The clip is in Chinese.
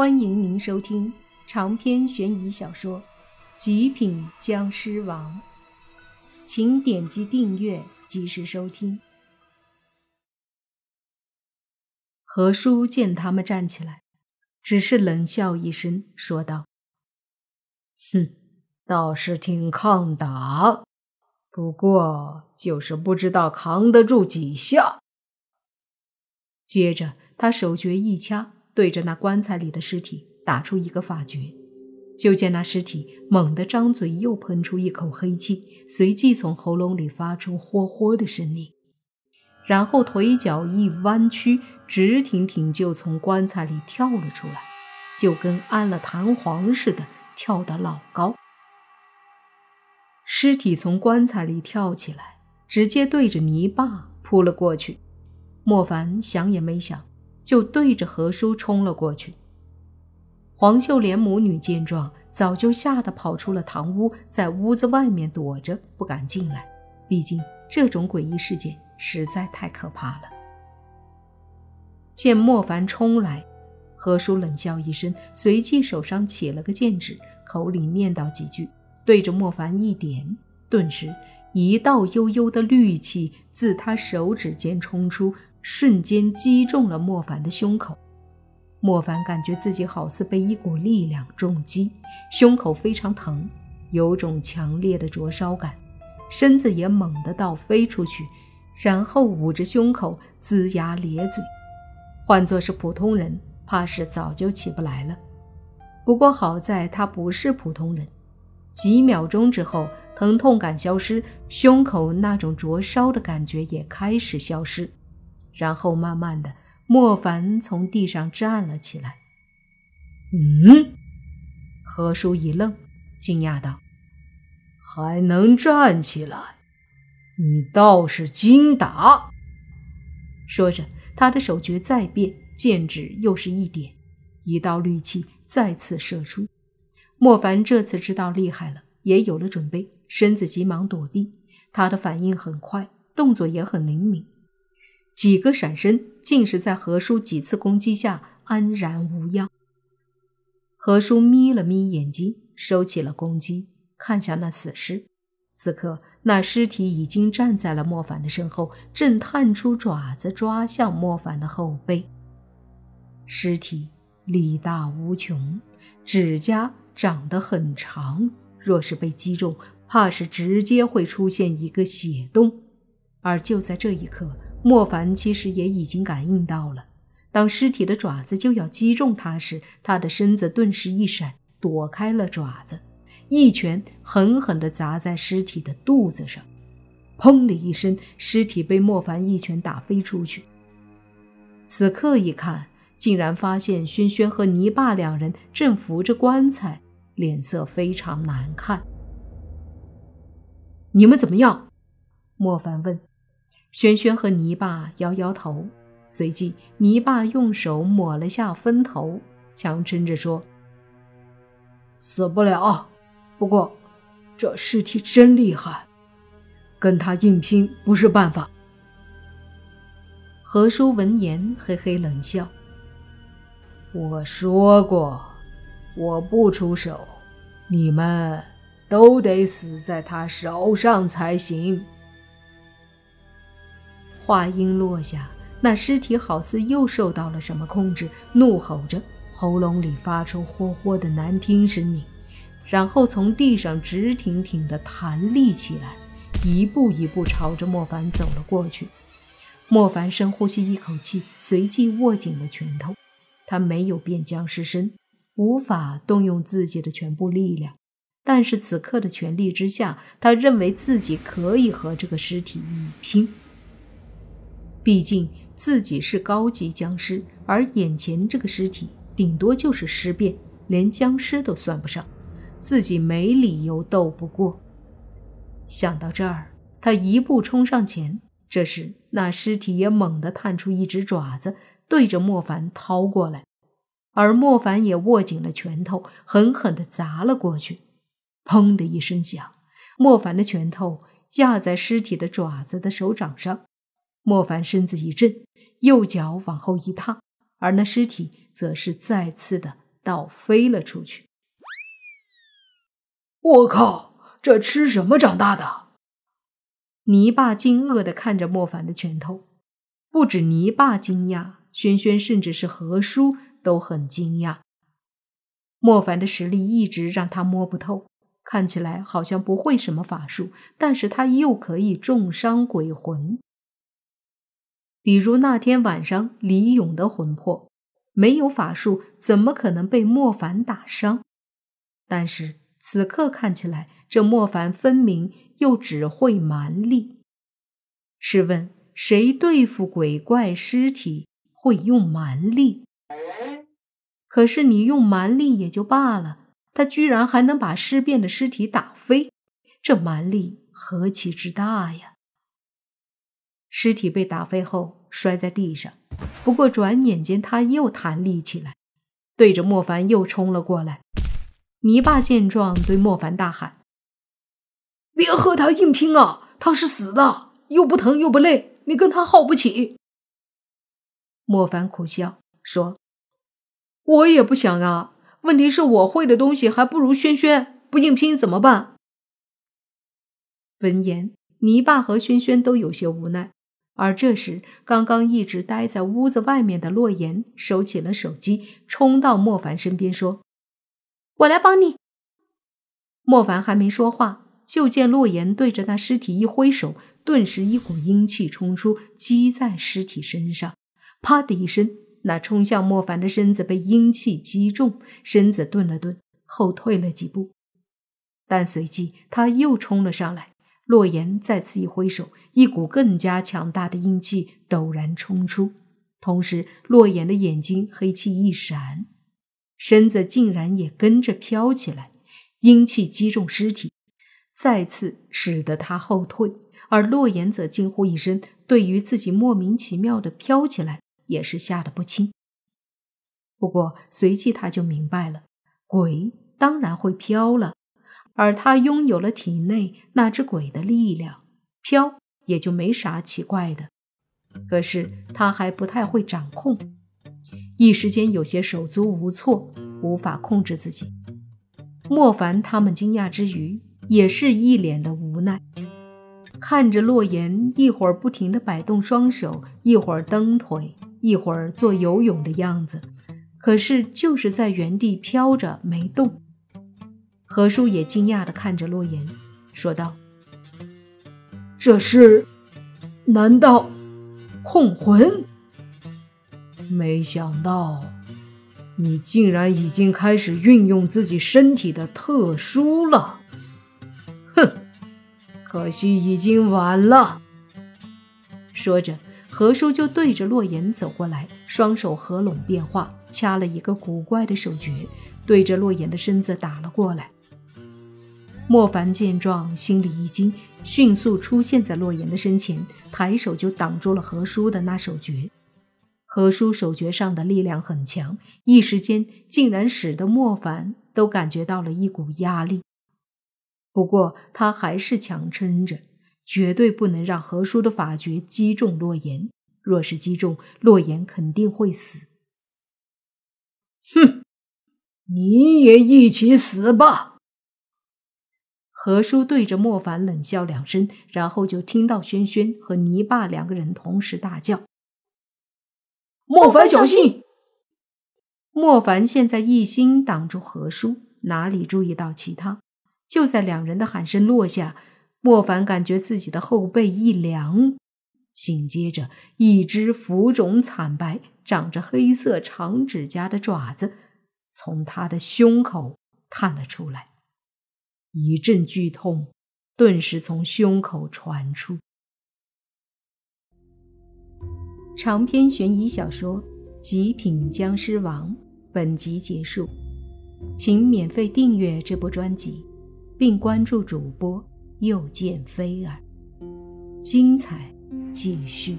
欢迎您收听长篇悬疑小说《极品僵尸王》，请点击订阅，及时收听。何叔见他们站起来，只是冷笑一声，说道：“哼，倒是挺抗打，不过就是不知道扛得住几下。”接着，他手诀一掐。对着那棺材里的尸体打出一个法诀，就见那尸体猛地张嘴，又喷出一口黑气，随即从喉咙里发出“霍霍”的声音，然后腿脚一弯曲，直挺挺就从棺材里跳了出来，就跟安了弹簧似的，跳得老高。尸体从棺材里跳起来，直接对着泥巴扑了过去。莫凡想也没想。就对着何叔冲了过去。黄秀莲母女见状，早就吓得跑出了堂屋，在屋子外面躲着，不敢进来。毕竟这种诡异事件实在太可怕了。见莫凡冲来，何叔冷笑一声，随即手上起了个剑指，口里念叨几句，对着莫凡一点，顿时一道幽幽的绿气自他手指间冲出。瞬间击中了莫凡的胸口，莫凡感觉自己好似被一股力量重击，胸口非常疼，有种强烈的灼烧感，身子也猛地倒飞出去，然后捂着胸口龇牙咧嘴。换作是普通人，怕是早就起不来了。不过好在他不是普通人，几秒钟之后，疼痛感消失，胸口那种灼烧的感觉也开始消失。然后慢慢的，莫凡从地上站了起来。嗯，何叔一愣，惊讶道：“还能站起来？你倒是精打！”说着，他的手诀再变，剑指又是一点，一道绿气再次射出。莫凡这次知道厉害了，也有了准备，身子急忙躲避。他的反应很快，动作也很灵敏。几个闪身，竟是在何叔几次攻击下安然无恙。何叔眯了眯眼睛，收起了攻击，看向那死尸。此刻，那尸体已经站在了莫凡的身后，正探出爪子抓向莫凡的后背。尸体力大无穷，指甲长得很长，若是被击中，怕是直接会出现一个血洞。而就在这一刻。莫凡其实也已经感应到了，当尸体的爪子就要击中他时，他的身子顿时一闪，躲开了爪子，一拳狠狠地砸在尸体的肚子上，砰的一声，尸体被莫凡一拳打飞出去。此刻一看，竟然发现轩轩和泥巴两人正扶着棺材，脸色非常难看。你们怎么样？莫凡问。轩轩和泥巴摇摇头，随即泥巴用手抹了下分头，强撑着说：“死不了。不过，这尸体真厉害，跟他硬拼不是办法。”何叔闻言嘿嘿冷笑：“我说过，我不出手，你们都得死在他手上才行。”话音落下，那尸体好似又受到了什么控制，怒吼着，喉咙里发出“霍霍”的难听声音，然后从地上直挺挺地弹立起来，一步一步朝着莫凡走了过去。莫凡深呼吸一口气，随即握紧了拳头。他没有变僵尸身，无法动用自己的全部力量，但是此刻的全力之下，他认为自己可以和这个尸体一拼。毕竟自己是高级僵尸，而眼前这个尸体顶多就是尸变，连僵尸都算不上，自己没理由斗不过。想到这儿，他一步冲上前。这时，那尸体也猛地探出一只爪子，对着莫凡掏过来，而莫凡也握紧了拳头，狠狠地砸了过去。砰的一声响，莫凡的拳头压在尸体的爪子的手掌上。莫凡身子一震，右脚往后一踏，而那尸体则是再次的倒飞了出去。我靠！这吃什么长大的？泥巴惊愕的看着莫凡的拳头，不止泥巴惊讶，轩轩甚至是何叔都很惊讶。莫凡的实力一直让他摸不透，看起来好像不会什么法术，但是他又可以重伤鬼魂。比如那天晚上李勇的魂魄，没有法术，怎么可能被莫凡打伤？但是此刻看起来，这莫凡分明又只会蛮力。试问，谁对付鬼怪尸体会用蛮力？可是你用蛮力也就罢了，他居然还能把尸变的尸体打飞，这蛮力何其之大呀！尸体被打飞后摔在地上，不过转眼间他又弹立起来，对着莫凡又冲了过来。泥巴见状，对莫凡大喊：“别和他硬拼啊！他是死的，又不疼又不累，你跟他耗不起。”莫凡苦笑说：“我也不想啊，问题是我会的东西还不如轩轩，不硬拼怎么办？”闻言，泥巴和轩轩都有些无奈。而这时，刚刚一直待在屋子外面的洛言收起了手机，冲到莫凡身边说：“我来帮你。”莫凡还没说话，就见洛言对着那尸体一挥手，顿时一股阴气冲出，击在尸体身上。啪的一声，那冲向莫凡的身子被阴气击中，身子顿了顿，后退了几步，但随即他又冲了上来。洛言再次一挥手，一股更加强大的阴气陡然冲出，同时洛言的眼睛黑气一闪，身子竟然也跟着飘起来。阴气击中尸体，再次使得他后退，而洛言则惊呼一声，对于自己莫名其妙的飘起来也是吓得不轻。不过随即他就明白了，鬼当然会飘了。而他拥有了体内那只鬼的力量，飘也就没啥奇怪的。可是他还不太会掌控，一时间有些手足无措，无法控制自己。莫凡他们惊讶之余，也是一脸的无奈，看着洛言一会儿不停地摆动双手，一会儿蹬腿，一会儿做游泳的样子，可是就是在原地飘着没动。何叔也惊讶地看着洛言，说道：“这是？难道控魂？没想到你竟然已经开始运用自己身体的特殊了。哼，可惜已经晚了。”说着，何叔就对着洛言走过来，双手合拢变化，掐了一个古怪的手诀，对着洛言的身子打了过来。莫凡见状，心里一惊，迅速出现在洛言的身前，抬手就挡住了何叔的那手诀。何叔手诀上的力量很强，一时间竟然使得莫凡都感觉到了一股压力。不过他还是强撑着，绝对不能让何叔的法诀击中洛言。若是击中，洛言肯定会死。哼，你也一起死吧！何叔对着莫凡冷笑两声，然后就听到轩轩和泥巴两个人同时大叫：“莫凡小心！”莫凡现在一心挡住何叔，哪里注意到其他？就在两人的喊声落下，莫凡感觉自己的后背一凉，紧接着一只浮肿惨白、长着黑色长指甲的爪子从他的胸口探了出来。一阵剧痛顿时从胸口传出。长篇悬疑小说《极品僵尸王》本集结束，请免费订阅这部专辑，并关注主播又见菲儿，精彩继续。